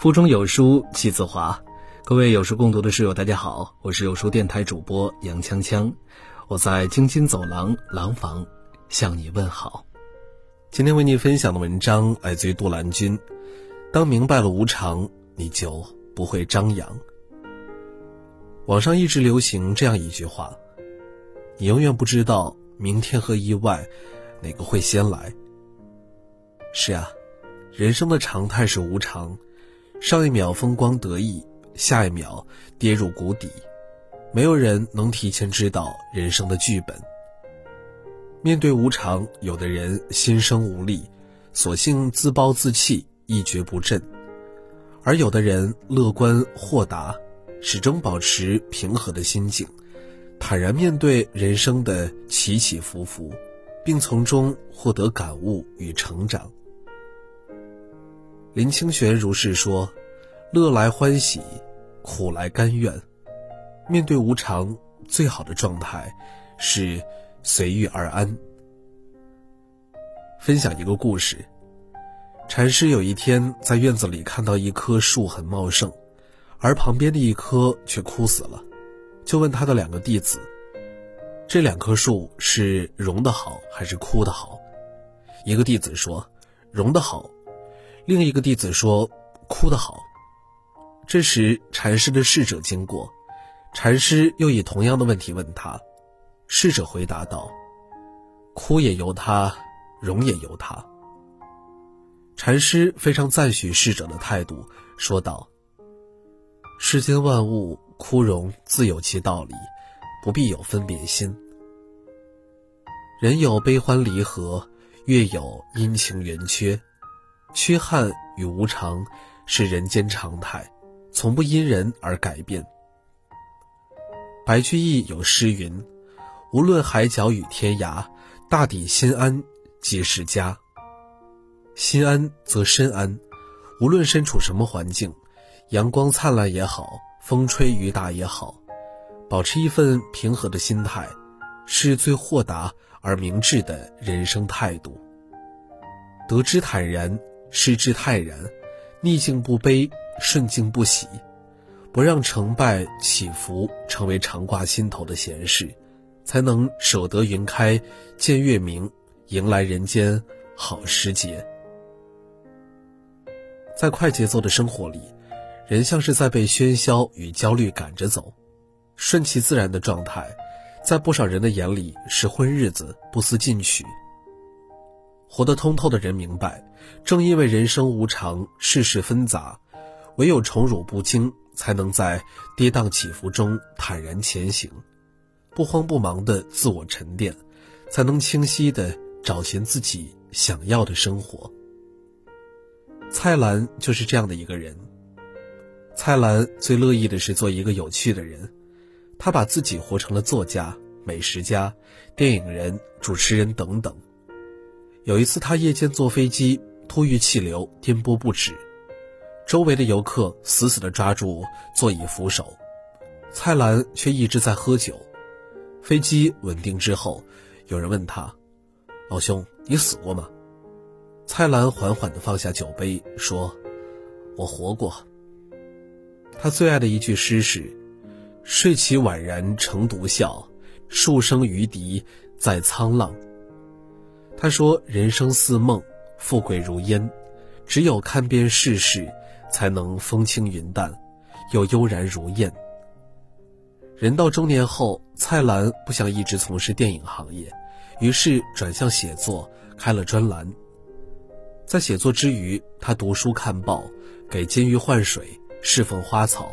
腹中有书气自华，各位有书共读的室友，大家好，我是有书电台主播杨锵锵，我在京津走廊廊坊向你问好。今天为你分享的文章来自于杜兰君。当明白了无常，你就不会张扬。网上一直流行这样一句话：你永远不知道明天和意外哪个会先来。是啊，人生的常态是无常。上一秒风光得意，下一秒跌入谷底，没有人能提前知道人生的剧本。面对无常，有的人心生无力，索性自暴自弃，一蹶不振；而有的人乐观豁达，始终保持平和的心境，坦然面对人生的起起伏伏，并从中获得感悟与成长。林清玄如是说：“乐来欢喜，苦来甘愿。面对无常，最好的状态是随遇而安。”分享一个故事：禅师有一天在院子里看到一棵树很茂盛，而旁边的一棵却枯死了，就问他的两个弟子：“这两棵树是荣的好还是枯的好？”一个弟子说：“荣的好。”另一个弟子说：“哭得好。”这时，禅师的侍者经过，禅师又以同样的问题问他，侍者回答道：“哭也由他，荣也由他。”禅师非常赞许侍者的态度，说道：“世间万物枯荣自有其道理，不必有分别心。人有悲欢离合，月有阴晴圆缺。”缺憾与无常是人间常态，从不因人而改变。白居易有诗云：“无论海角与天涯，大抵心安即是家。”心安则身安，无论身处什么环境，阳光灿烂也好，风吹雨打也好，保持一份平和的心态，是最豁达而明智的人生态度。得之坦然。失之泰然，逆境不悲，顺境不喜，不让成败起伏成为常挂心头的闲事，才能守得云开见月明，迎来人间好时节。在快节奏的生活里，人像是在被喧嚣与焦虑赶着走，顺其自然的状态，在不少人的眼里是混日子，不思进取。活得通透的人明白，正因为人生无常，世事纷杂，唯有宠辱不惊，才能在跌宕起伏中坦然前行，不慌不忙的自我沉淀，才能清晰的找寻自己想要的生活。蔡澜就是这样的一个人。蔡澜最乐意的是做一个有趣的人，他把自己活成了作家、美食家、电影人、主持人等等。有一次，他夜间坐飞机，突遇气流，颠簸不止，周围的游客死死地抓住座椅扶手，蔡澜却一直在喝酒。飞机稳定之后，有人问他：“老兄，你死过吗？”蔡澜缓缓地放下酒杯，说：“我活过。”他最爱的一句诗是：“睡起宛然成独笑，数声于笛在沧浪。”他说：“人生似梦，富贵如烟，只有看遍世事，才能风轻云淡，又悠然如燕。”人到中年后，蔡澜不想一直从事电影行业，于是转向写作，开了专栏。在写作之余，他读书看报，给金鱼换水，侍奉花草。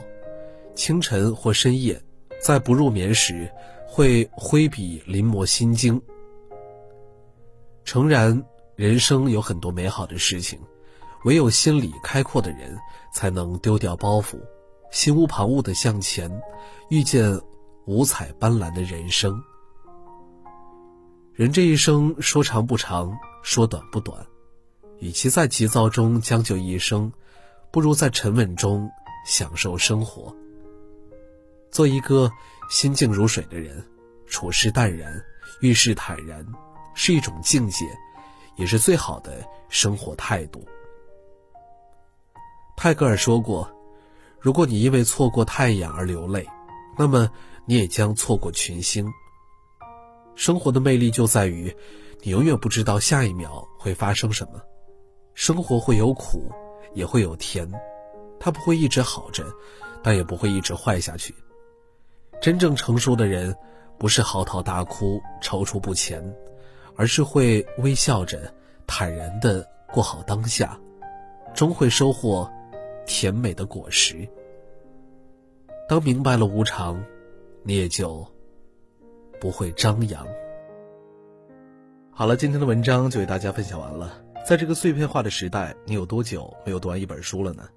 清晨或深夜，在不入眠时，会挥笔临摹《心经》。诚然，人生有很多美好的事情，唯有心里开阔的人，才能丢掉包袱，心无旁骛的向前，遇见五彩斑斓的人生。人这一生说长不长，说短不短，与其在急躁中将就一生，不如在沉稳中享受生活。做一个心静如水的人，处事淡然，遇事坦然。是一种境界，也是最好的生活态度。泰戈尔说过：“如果你因为错过太阳而流泪，那么你也将错过群星。”生活的魅力就在于，你永远不知道下一秒会发生什么。生活会有苦，也会有甜，它不会一直好着，但也不会一直坏下去。真正成熟的人，不是嚎啕大哭、踌躇不前，而是会微笑着、坦然地过好当下，终会收获甜美的果实。当明白了无常，你也就。不会张扬。好了，今天的文章就为大家分享完了。在这个碎片化的时代，你有多久没有读完一本书了呢？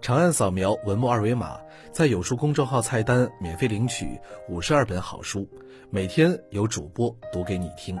长按扫描文末二维码，在有书公众号菜单免费领取五十二本好书，每天有主播读给你听。